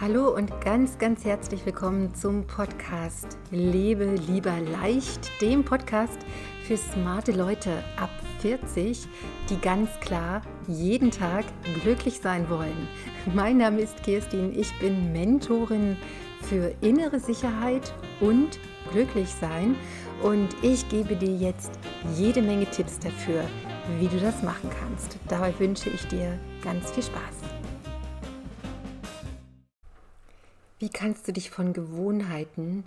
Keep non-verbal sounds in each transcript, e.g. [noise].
Hallo und ganz, ganz herzlich willkommen zum Podcast Lebe lieber leicht, dem Podcast für smarte Leute ab 40, die ganz klar jeden Tag glücklich sein wollen. Mein Name ist Kirstin, ich bin Mentorin für innere Sicherheit und Glücklichsein und ich gebe dir jetzt jede Menge Tipps dafür, wie du das machen kannst. Dabei wünsche ich dir ganz viel Spaß. Wie kannst du dich von Gewohnheiten,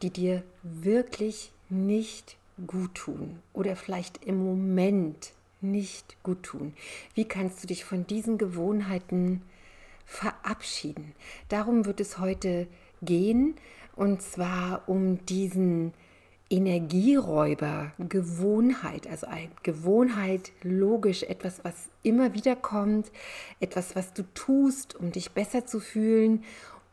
die dir wirklich nicht gut tun oder vielleicht im Moment nicht gut tun, wie kannst du dich von diesen Gewohnheiten verabschieden? Darum wird es heute gehen und zwar um diesen Energieräuber, Gewohnheit, also eine Gewohnheit, logisch, etwas, was immer wieder kommt, etwas, was du tust, um dich besser zu fühlen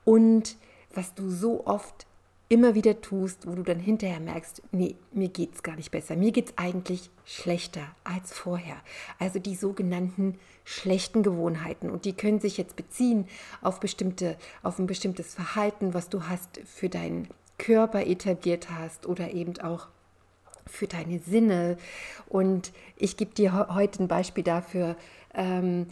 und was du so oft immer wieder tust, wo du dann hinterher merkst, nee, mir geht es gar nicht besser. Mir geht es eigentlich schlechter als vorher. Also die sogenannten schlechten Gewohnheiten. Und die können sich jetzt beziehen auf, bestimmte, auf ein bestimmtes Verhalten, was du hast für deinen Körper etabliert hast oder eben auch für deine Sinne. Und ich gebe dir heute ein Beispiel dafür, ähm,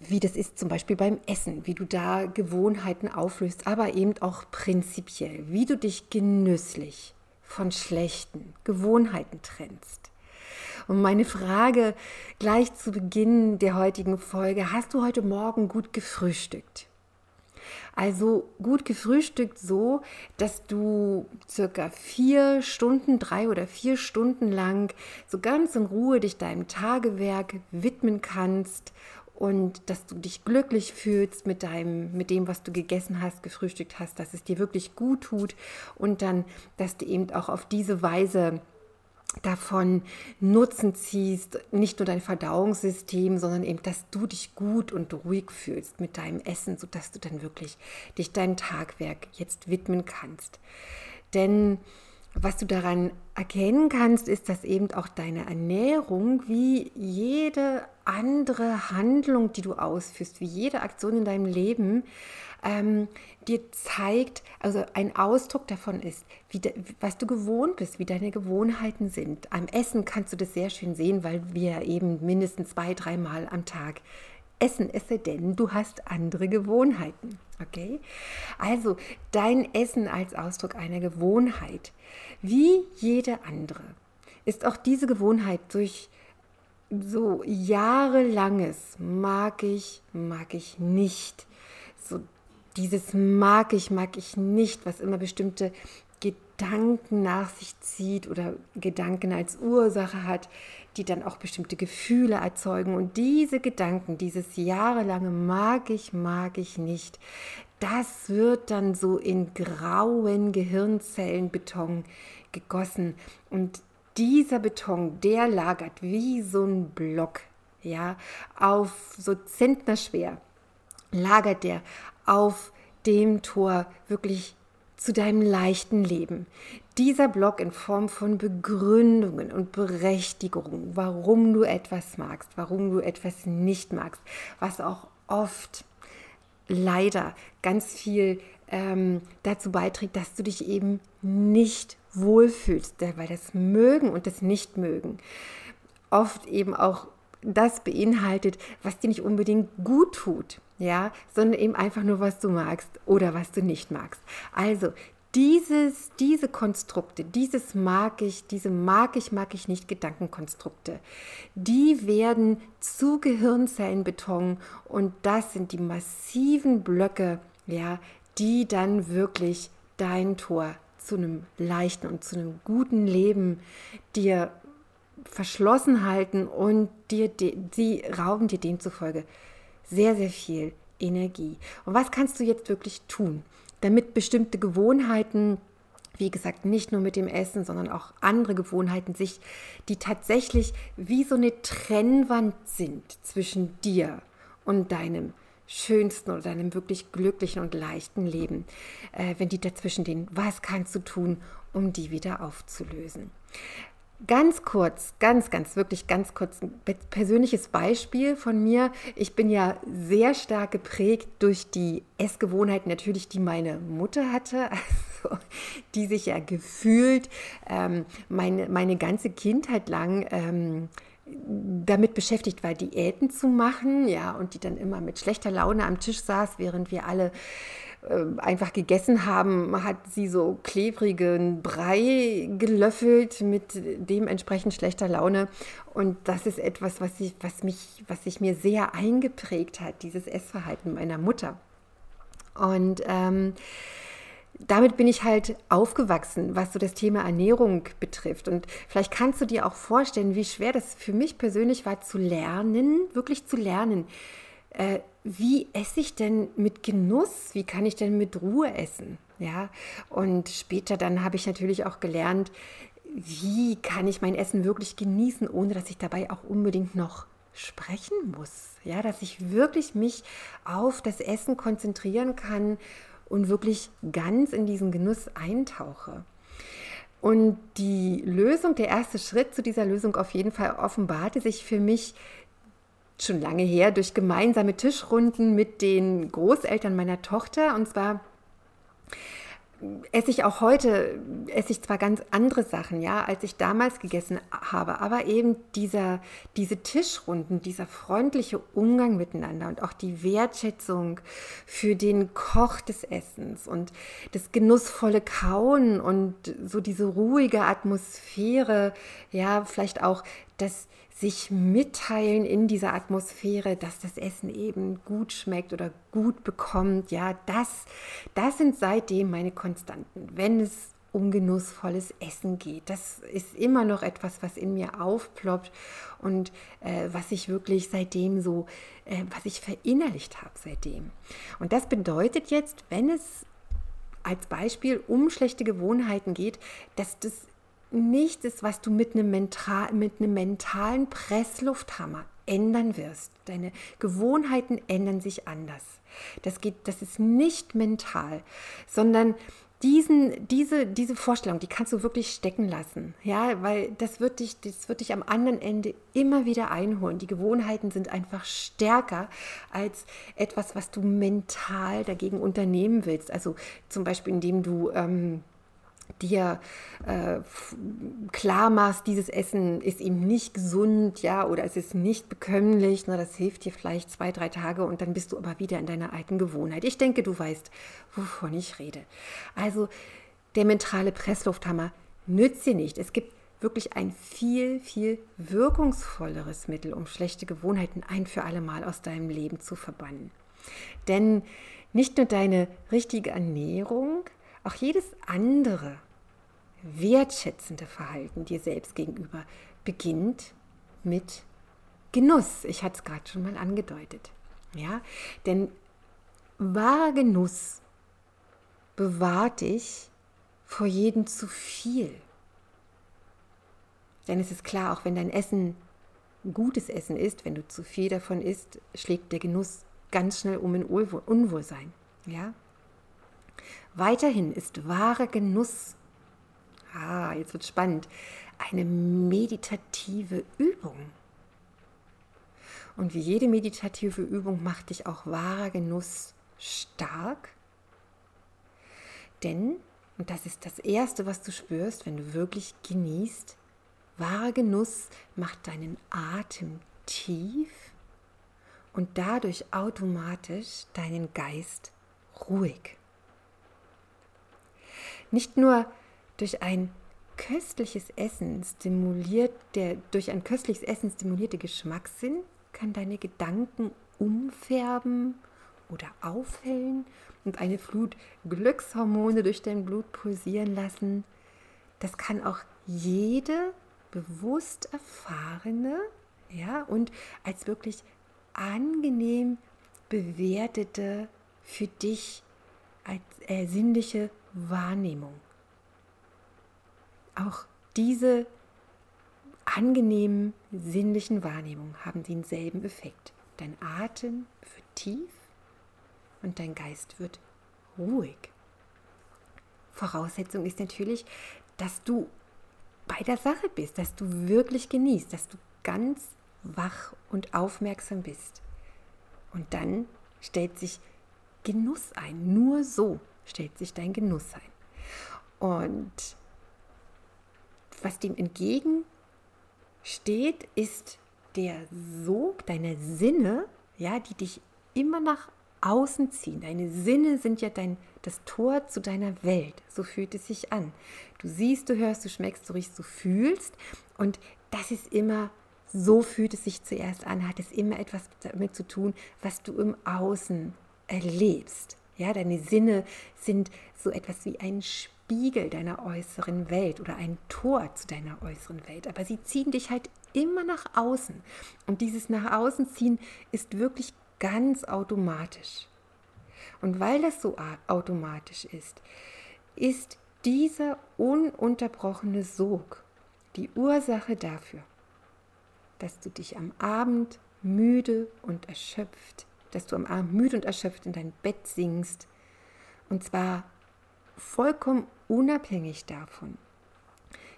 wie das ist zum Beispiel beim Essen, wie du da Gewohnheiten auflöst, aber eben auch prinzipiell, wie du dich genüsslich von schlechten Gewohnheiten trennst. Und meine Frage gleich zu Beginn der heutigen Folge, hast du heute Morgen gut gefrühstückt? Also gut gefrühstückt so, dass du circa vier Stunden, drei oder vier Stunden lang so ganz in Ruhe dich deinem Tagewerk widmen kannst und dass du dich glücklich fühlst mit deinem, mit dem, was du gegessen hast, gefrühstückt hast, dass es dir wirklich gut tut und dann, dass du eben auch auf diese Weise davon Nutzen ziehst, nicht nur dein Verdauungssystem, sondern eben, dass du dich gut und ruhig fühlst mit deinem Essen, sodass du dann wirklich dich deinem Tagwerk jetzt widmen kannst. Denn was du daran erkennen kannst, ist, dass eben auch deine Ernährung wie jede andere Handlung, die du ausführst, wie jede Aktion in deinem Leben, ähm, dir zeigt, also ein Ausdruck davon ist, wie de, was du gewohnt bist, wie deine Gewohnheiten sind. Am Essen kannst du das sehr schön sehen, weil wir eben mindestens zwei, dreimal am Tag essen, es sei denn, du hast andere Gewohnheiten. Okay? Also dein Essen als Ausdruck einer Gewohnheit, wie jede andere, ist auch diese Gewohnheit durch so jahrelanges mag ich, mag ich nicht. So dieses mag ich, mag ich nicht, was immer bestimmte Gedanken nach sich zieht oder Gedanken als Ursache hat, die dann auch bestimmte Gefühle erzeugen. Und diese Gedanken, dieses jahrelange mag ich, mag ich nicht, das wird dann so in grauen Gehirnzellenbeton gegossen. Und dieser Beton, der lagert wie so ein Block, ja, auf so zentnerschwer, lagert der auf dem Tor wirklich zu deinem leichten Leben. Dieser Block in Form von Begründungen und Berechtigungen, warum du etwas magst, warum du etwas nicht magst, was auch oft leider ganz viel ähm, dazu beiträgt, dass du dich eben nicht wohlfühlst, weil das Mögen und das Nichtmögen oft eben auch das beinhaltet, was dir nicht unbedingt gut tut, ja, sondern eben einfach nur, was du magst oder was du nicht magst. Also dieses, diese Konstrukte, dieses mag ich, diese mag ich, mag ich nicht Gedankenkonstrukte, die werden zu Gehirnzellenbeton und das sind die massiven Blöcke, ja, die dann wirklich dein Tor zu einem leichten und zu einem guten Leben dir verschlossen halten und dir, sie rauben dir demzufolge sehr, sehr viel Energie. Und was kannst du jetzt wirklich tun, damit bestimmte Gewohnheiten, wie gesagt, nicht nur mit dem Essen, sondern auch andere Gewohnheiten sich, die tatsächlich wie so eine Trennwand sind zwischen dir und deinem schönsten oder deinem wirklich glücklichen und leichten Leben, äh, wenn die dazwischen stehen, was kannst du tun, um die wieder aufzulösen? Ganz kurz, ganz, ganz, wirklich ganz kurz ein persönliches Beispiel von mir. Ich bin ja sehr stark geprägt durch die Essgewohnheiten natürlich, die meine Mutter hatte, [laughs] also die sich ja gefühlt ähm, meine, meine ganze Kindheit lang ähm, damit beschäftigt war, Diäten zu machen, ja, und die dann immer mit schlechter Laune am Tisch saß, während wir alle äh, einfach gegessen haben, hat sie so klebrigen Brei gelöffelt mit dementsprechend schlechter Laune. Und das ist etwas, was, ich, was, mich, was sich mir sehr eingeprägt hat, dieses Essverhalten meiner Mutter. Und ähm, damit bin ich halt aufgewachsen, was so das Thema Ernährung betrifft. Und vielleicht kannst du dir auch vorstellen, wie schwer das für mich persönlich war zu lernen, wirklich zu lernen, äh, wie esse ich denn mit Genuss? Wie kann ich denn mit Ruhe essen? Ja, und später dann habe ich natürlich auch gelernt, wie kann ich mein Essen wirklich genießen, ohne dass ich dabei auch unbedingt noch sprechen muss. Ja, dass ich wirklich mich auf das Essen konzentrieren kann und wirklich ganz in diesen Genuss eintauche. Und die Lösung, der erste Schritt zu dieser Lösung auf jeden Fall offenbarte sich für mich schon lange her durch gemeinsame Tischrunden mit den Großeltern meiner Tochter. Und zwar esse ich auch heute, esse ich zwar ganz andere Sachen, ja, als ich damals gegessen habe, aber eben dieser, diese Tischrunden, dieser freundliche Umgang miteinander und auch die Wertschätzung für den Koch des Essens und das genussvolle Kauen und so diese ruhige Atmosphäre, ja, vielleicht auch das sich mitteilen in dieser Atmosphäre, dass das Essen eben gut schmeckt oder gut bekommt. Ja, das, das sind seitdem meine Konstanten, wenn es um genussvolles Essen geht. Das ist immer noch etwas, was in mir aufploppt und äh, was ich wirklich seitdem so, äh, was ich verinnerlicht habe seitdem. Und das bedeutet jetzt, wenn es als Beispiel um schlechte Gewohnheiten geht, dass das nichts ist, was du mit einem, mental, mit einem mentalen Presslufthammer ändern wirst. Deine Gewohnheiten ändern sich anders. Das, geht, das ist nicht mental, sondern diesen, diese, diese Vorstellung, die kannst du wirklich stecken lassen. Ja, weil das wird, dich, das wird dich am anderen Ende immer wieder einholen. Die Gewohnheiten sind einfach stärker als etwas, was du mental dagegen unternehmen willst. Also zum Beispiel, indem du. Ähm, dir äh, klar machst, dieses Essen ist eben nicht gesund, ja, oder es ist nicht bekömmlich, na, das hilft dir vielleicht zwei, drei Tage und dann bist du aber wieder in deiner alten Gewohnheit. Ich denke, du weißt, wovon ich rede. Also der mentale Presslufthammer nützt dir nicht. Es gibt wirklich ein viel, viel wirkungsvolleres Mittel, um schlechte Gewohnheiten ein für alle Mal aus deinem Leben zu verbannen. Denn nicht nur deine richtige Ernährung, auch jedes andere wertschätzende Verhalten dir selbst gegenüber beginnt mit Genuss. Ich hatte es gerade schon mal angedeutet. Ja, denn wahrer Genuss bewahrt dich vor jedem zu viel. Denn es ist klar, auch wenn dein Essen gutes Essen ist, wenn du zu viel davon isst, schlägt der Genuss ganz schnell um in Unwohlsein. Ja? Weiterhin ist wahrer Genuss, ah, jetzt wird spannend, eine meditative Übung. Und wie jede meditative Übung macht dich auch wahrer Genuss stark. Denn, und das ist das Erste, was du spürst, wenn du wirklich genießt, wahrer Genuss macht deinen Atem tief und dadurch automatisch deinen Geist ruhig. Nicht nur durch ein köstliches Essen stimuliert, der durch ein köstliches Essen stimulierte Geschmackssinn kann deine Gedanken umfärben oder aufhellen und eine Flut Glückshormone durch dein Blut pulsieren lassen. Das kann auch jede bewusst erfahrene, ja, und als wirklich angenehm bewertete für dich als äh, sinnliche Wahrnehmung. Auch diese angenehmen sinnlichen Wahrnehmungen haben denselben Effekt. Dein Atem wird tief und dein Geist wird ruhig. Voraussetzung ist natürlich, dass du bei der Sache bist, dass du wirklich genießt, dass du ganz wach und aufmerksam bist. Und dann stellt sich Genuss ein. Nur so stellt sich dein Genuss ein. Und was dem entgegensteht, ist der Sog deiner Sinne, ja, die dich immer nach außen ziehen. Deine Sinne sind ja dein, das Tor zu deiner Welt. So fühlt es sich an. Du siehst, du hörst, du schmeckst, du riechst, du fühlst. Und das ist immer, so fühlt es sich zuerst an, hat es immer etwas damit zu tun, was du im Außen erlebst. Ja, deine Sinne sind so etwas wie ein Spiegel deiner äußeren Welt oder ein Tor zu deiner äußeren Welt. Aber sie ziehen dich halt immer nach außen. Und dieses nach außen ziehen ist wirklich ganz automatisch. Und weil das so automatisch ist, ist dieser ununterbrochene Sog die Ursache dafür, dass du dich am Abend müde und erschöpft, dass du am Abend müde und erschöpft in dein Bett singst. Und zwar vollkommen unabhängig davon,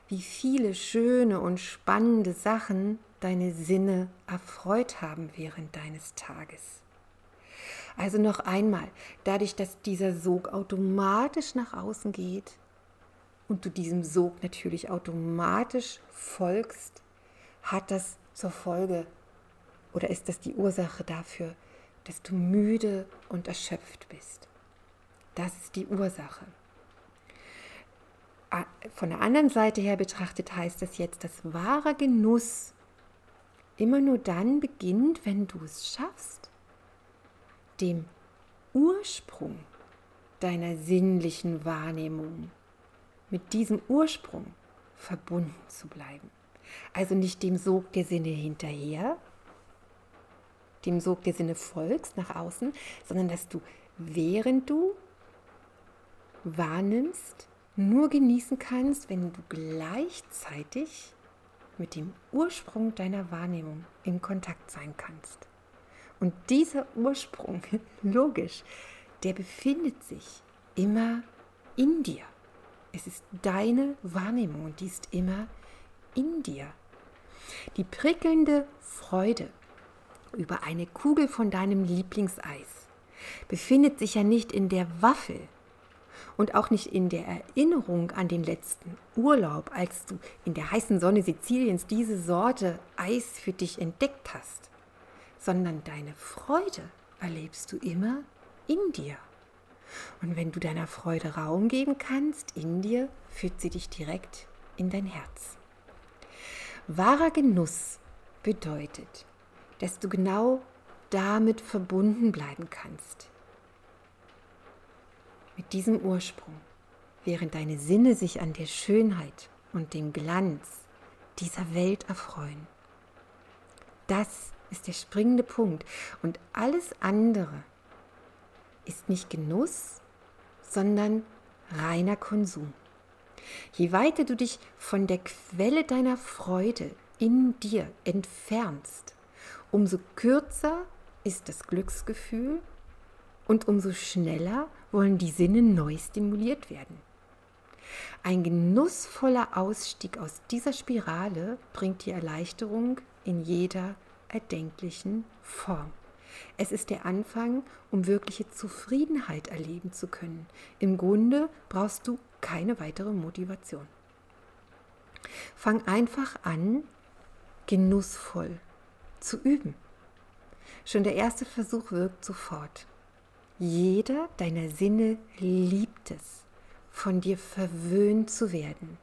wie viele schöne und spannende Sachen deine Sinne erfreut haben während deines Tages. Also noch einmal, dadurch, dass dieser Sog automatisch nach außen geht und du diesem Sog natürlich automatisch folgst, hat das zur Folge oder ist das die Ursache dafür, dass du müde und erschöpft bist. Das ist die Ursache. Von der anderen Seite her betrachtet heißt das jetzt, dass wahrer Genuss immer nur dann beginnt, wenn du es schaffst, dem Ursprung deiner sinnlichen Wahrnehmung, mit diesem Ursprung verbunden zu bleiben. Also nicht dem Sog der Sinne hinterher, dem Sog der Sinne folgst nach außen, sondern dass du, während du wahrnimmst, nur genießen kannst, wenn du gleichzeitig mit dem Ursprung deiner Wahrnehmung in Kontakt sein kannst. Und dieser Ursprung, [laughs] logisch, der befindet sich immer in dir. Es ist deine Wahrnehmung und die ist immer in dir. Die prickelnde Freude über eine Kugel von deinem Lieblingseis befindet sich ja nicht in der Waffel, und auch nicht in der Erinnerung an den letzten Urlaub, als du in der heißen Sonne Siziliens diese Sorte Eis für dich entdeckt hast, sondern deine Freude erlebst du immer in dir. Und wenn du deiner Freude Raum geben kannst in dir, führt sie dich direkt in dein Herz. Wahrer Genuss bedeutet, dass du genau damit verbunden bleiben kannst mit diesem Ursprung, während deine Sinne sich an der Schönheit und dem Glanz dieser Welt erfreuen. Das ist der springende Punkt und alles andere ist nicht Genuss, sondern reiner Konsum. Je weiter du dich von der Quelle deiner Freude in dir entfernst, umso kürzer ist das Glücksgefühl und umso schneller wollen die Sinne neu stimuliert werden. Ein genussvoller Ausstieg aus dieser Spirale bringt die Erleichterung in jeder erdenklichen Form. Es ist der Anfang, um wirkliche Zufriedenheit erleben zu können. Im Grunde brauchst du keine weitere Motivation. Fang einfach an, genussvoll zu üben. Schon der erste Versuch wirkt sofort. Jeder deiner Sinne liebt es, von dir verwöhnt zu werden.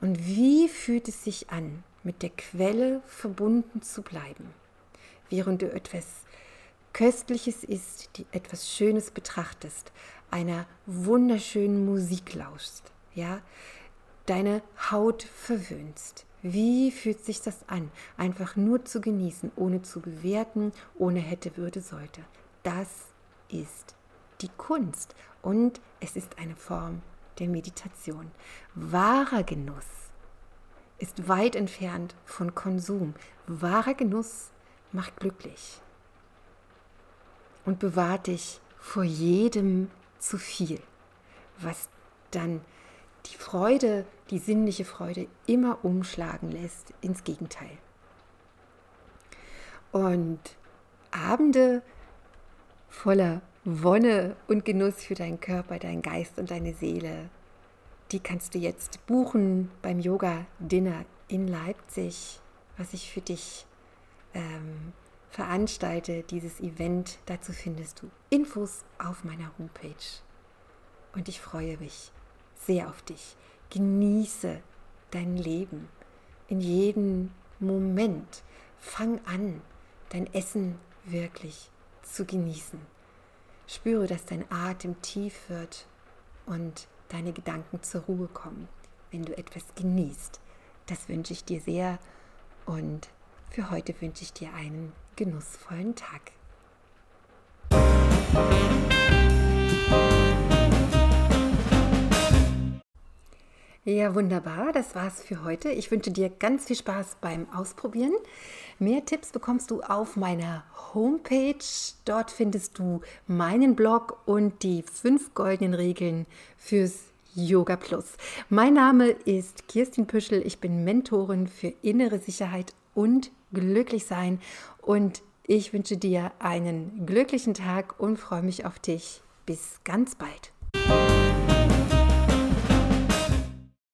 Und wie fühlt es sich an, mit der Quelle verbunden zu bleiben, während du etwas Köstliches isst, etwas Schönes betrachtest, einer wunderschönen Musik lauschst, ja, deine Haut verwöhnst. Wie fühlt sich das an, einfach nur zu genießen, ohne zu bewerten, ohne hätte, würde, sollte? Das ist die Kunst und es ist eine Form der Meditation. Wahrer Genuss ist weit entfernt von Konsum. Wahrer Genuss macht glücklich und bewahrt dich vor jedem zu viel, was dann die Freude, die sinnliche Freude immer umschlagen lässt ins Gegenteil. Und Abende voller Wonne und Genuss für deinen Körper, deinen Geist und deine Seele, die kannst du jetzt buchen beim Yoga Dinner in Leipzig, was ich für dich ähm, veranstalte, dieses Event. Dazu findest du Infos auf meiner Homepage. Und ich freue mich sehr auf dich. Genieße dein Leben in jedem Moment. Fang an, dein Essen wirklich zu genießen. Spüre, dass dein Atem tief wird und deine Gedanken zur Ruhe kommen, wenn du etwas genießt. Das wünsche ich dir sehr und für heute wünsche ich dir einen genussvollen Tag. Ja, wunderbar. Das war's für heute. Ich wünsche dir ganz viel Spaß beim Ausprobieren. Mehr Tipps bekommst du auf meiner Homepage. Dort findest du meinen Blog und die fünf goldenen Regeln fürs Yoga Plus. Mein Name ist Kirstin Püschel. Ich bin Mentorin für innere Sicherheit und Glücklichsein. Und ich wünsche dir einen glücklichen Tag und freue mich auf dich. Bis ganz bald.